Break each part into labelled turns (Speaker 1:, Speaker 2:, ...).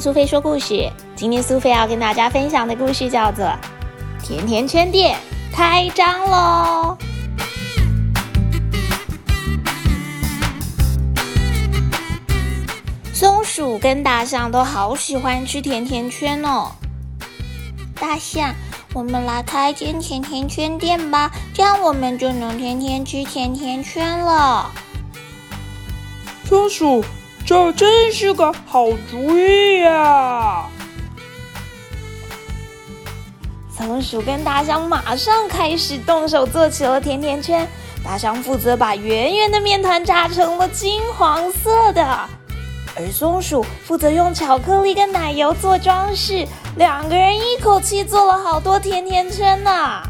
Speaker 1: 苏菲说故事。今天苏菲要跟大家分享的故事叫做《甜甜圈店开张喽》。松鼠跟大象都好喜欢吃甜甜圈哦。大象，我们来开间甜甜圈店吧，这样我们就能天天吃甜甜圈了。
Speaker 2: 松鼠。这真是个好主意呀！
Speaker 1: 松鼠跟大象马上开始动手做起了甜甜圈。大象负责把圆圆的面团炸成了金黄色的，而松鼠负责用巧克力跟奶油做装饰。两个人一口气做了好多甜甜圈呢。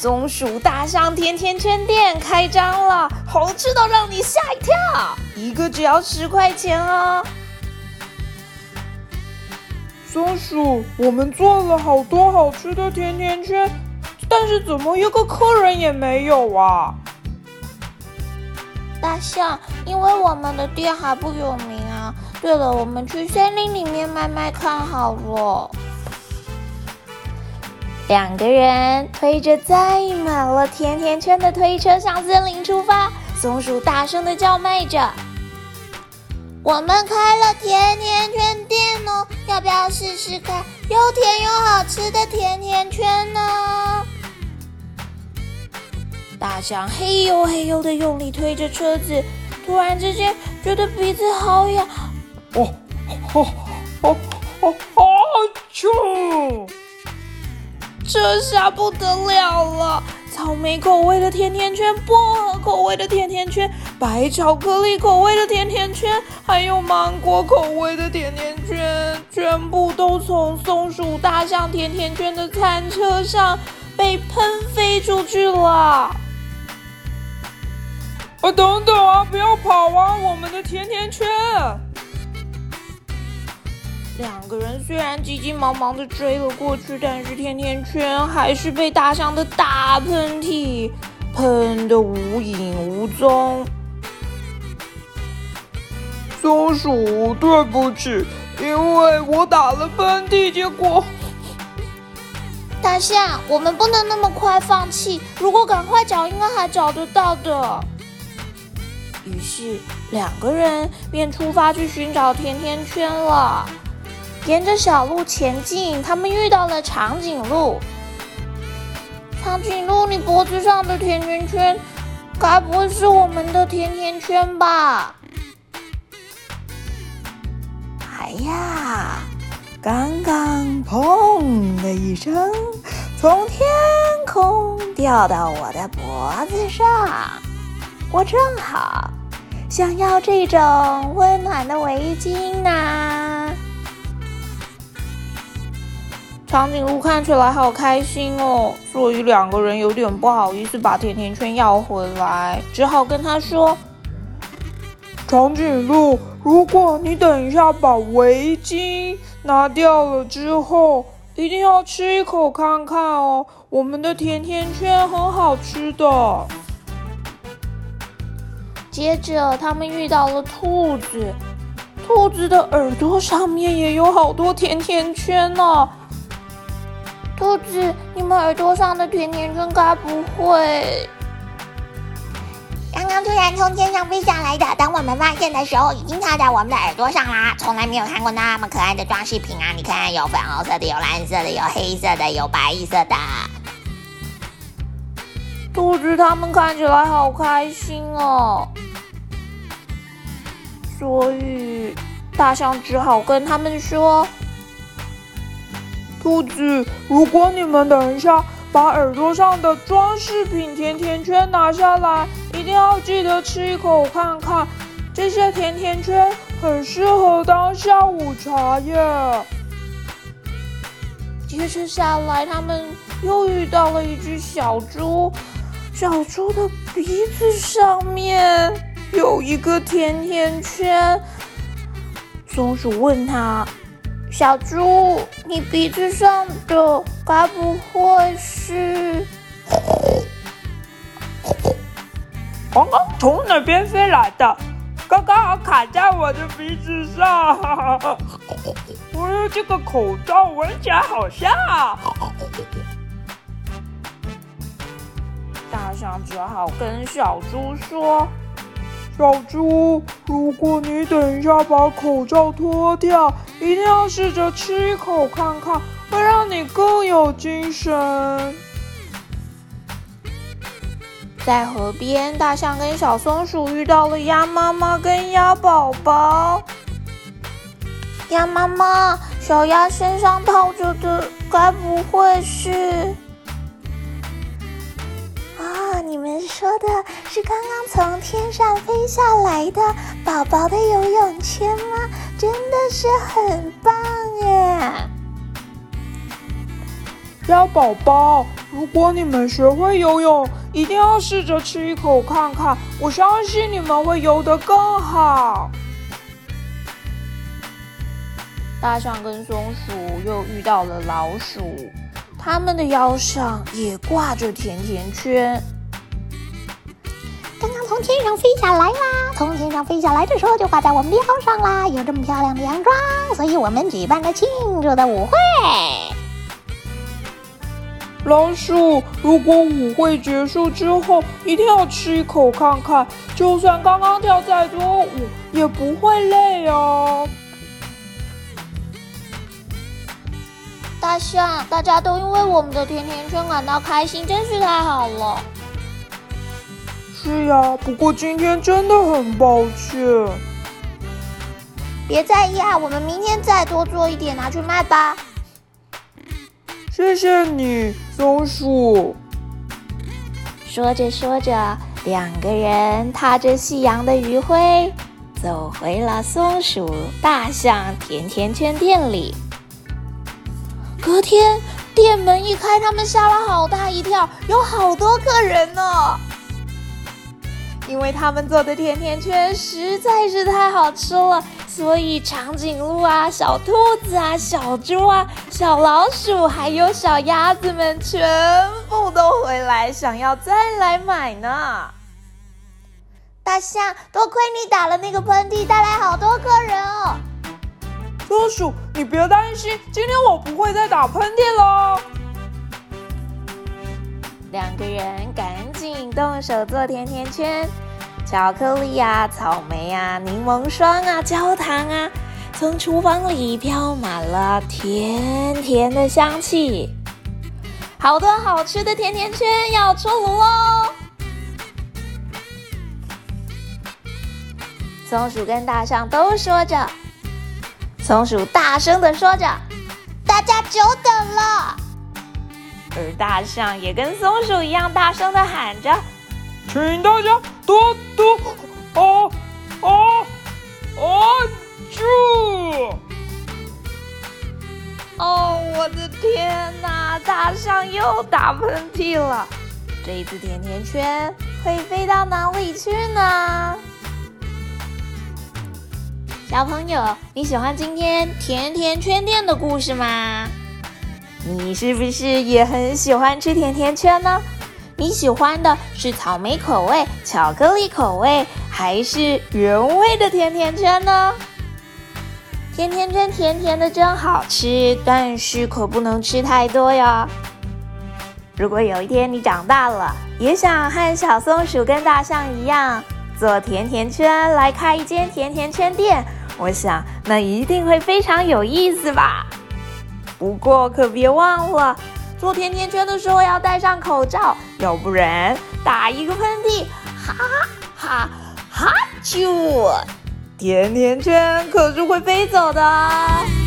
Speaker 1: 松鼠大象甜甜圈店开张了，好吃到让你吓一跳，一个只要十块钱哦。
Speaker 2: 松鼠，我们做了好多好吃的甜甜圈，但是怎么一个客人也没有啊？
Speaker 1: 大象，因为我们的店还不有名啊。对了，我们去森林里面卖卖看好了。两个人推着载满了甜甜圈的推车向森林出发。松鼠大声的叫卖着：“我们开了甜甜圈店哦，要不要试试看又甜又好吃的甜甜圈呢？”大象嘿呦嘿呦的用力推着车子，突然之间觉得鼻子好痒，哦，
Speaker 2: 哦，哦，哦，好臭！
Speaker 1: 这下不得了了！草莓口味的甜甜圈，薄荷口味的甜甜圈，白巧克力口味的甜甜圈，还有芒果口味的甜甜圈，全部都从松鼠大象甜甜圈的餐车上被喷飞出去了！啊，
Speaker 2: 等等啊，不要跑啊！我们的甜甜圈！
Speaker 1: 两个人虽然急急忙忙的追了过去，但是甜甜圈还是被大象的大喷嚏喷得无影无踪。
Speaker 2: 松鼠，对不起，因为我打了喷嚏，结果……
Speaker 1: 大象，我们不能那么快放弃，如果赶快找，应该还找得到的。于是两个人便出发去寻找甜甜圈了。沿着小路前进，他们遇到了长颈鹿。长颈鹿，你脖子上的甜甜圈，该不会是我们的甜甜圈吧？
Speaker 3: 哎呀，刚刚砰的一声，从天空掉到我的脖子上，我正好想要这种温暖的围巾呢。
Speaker 1: 长颈鹿看起来好开心哦，所以两个人有点不好意思把甜甜圈要回来，只好跟他说：“
Speaker 2: 长颈鹿，如果你等一下把围巾拿掉了之后，一定要吃一口看看哦，我们的甜甜圈很好吃的。”
Speaker 1: 接着他们遇到了兔子，兔子的耳朵上面也有好多甜甜圈呢。兔子，你们耳朵上的甜甜圈该不会
Speaker 4: 刚刚突然从天上飞下来的？等我们发现的时候，已经插在我们的耳朵上啦！从来没有看过那么可爱的装饰品啊！你看，有粉红色的，有蓝色的，有黑色的，有白色的。
Speaker 1: 兔子他们看起来好开心哦，所以大象只好跟他们说。
Speaker 2: 兔子，如果你们等一下把耳朵上的装饰品甜甜圈拿下来，一定要记得吃一口看看。这些甜甜圈很适合当下午茶耶。
Speaker 1: 接着下来，他们又遇到了一只小猪，小猪的鼻子上面有一个甜甜圈。松鼠问他。小猪，你鼻子上的该不会是
Speaker 2: 刚刚从哪边飞来的？刚刚好卡在我的鼻子上。我的这个口罩闻起来好香啊！
Speaker 1: 大象只好跟小猪说：“
Speaker 2: 小猪，如果你等一下把口罩脱掉，一定要试着吃一口看看，会让你更有精神。”
Speaker 1: 在河边，大象跟小松鼠遇到了鸭妈妈跟鸭宝宝。鸭妈妈，小鸭身上套着的，该不会是……
Speaker 3: 啊，你们说的是刚刚从天上飞下来的宝宝的游泳圈吗？真的是很棒耶！
Speaker 2: 鸭宝宝，如果你们学会游泳，一定要试着吃一口看看，我相信你们会游得更好。
Speaker 1: 大象跟松鼠又遇到了老鼠，它们的腰上也挂着甜甜圈。
Speaker 4: 刚刚从天上飞下来啦，从天上飞下来的时候就挂在我们腰上啦，有这么漂亮的洋装，所以我们举办了庆祝的舞会。
Speaker 2: 老鼠，如果舞会结束之后，一定要吃一口看看，就算刚刚跳再多舞，也不会累哦。
Speaker 1: 大象，大家都因为我们的甜甜圈感到开心，真是太好了。
Speaker 2: 是呀，不过今天真的很抱歉。
Speaker 1: 别在意啊，我们明天再多做一点拿去卖吧。
Speaker 2: 谢谢你，松鼠。
Speaker 3: 说着说着，两个人踏着夕阳的余晖，走回了松鼠大象甜甜圈店里。
Speaker 1: 隔天店门一开，他们吓了好大一跳，有好多客人呢。因为他们做的甜甜圈实在是太好吃了，所以长颈鹿啊、小兔子啊、小猪啊、小老鼠还有小鸭子们全部都回来，想要再来买呢。大象，多亏你打了那个喷嚏，带来好多客人哦。
Speaker 2: 松鼠，你别担心，今天我不会再打喷嚏了。
Speaker 1: 两个人赶紧动手做甜甜圈，巧克力啊、草莓啊、柠檬霜啊、焦糖啊，从厨房里飘满了甜甜的香气。好多好吃的甜甜圈要出炉喽！松鼠跟大象都说着，松鼠大声的说着：“大家久等了。”而大象也跟松鼠一样大声的喊着：“
Speaker 2: 请大家多多哦哦哦住！”
Speaker 1: 哦，我的天哪！大象又打喷嚏了。这一次甜甜圈会飞到哪里去呢？小朋友，你喜欢今天甜甜圈店的故事吗？你是不是也很喜欢吃甜甜圈呢？你喜欢的是草莓口味、巧克力口味，还是原味的甜甜圈呢？甜甜圈甜甜的真好吃，但是可不能吃太多哟。如果有一天你长大了，也想和小松鼠跟大象一样做甜甜圈，来开一间甜甜圈店，我想那一定会非常有意思吧。不过可别忘了，做甜甜圈的时候要戴上口罩，要不然打一个喷嚏，哈哈哈啾，甜甜圈可是会飞走的。